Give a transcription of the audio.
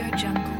Audio Jungle.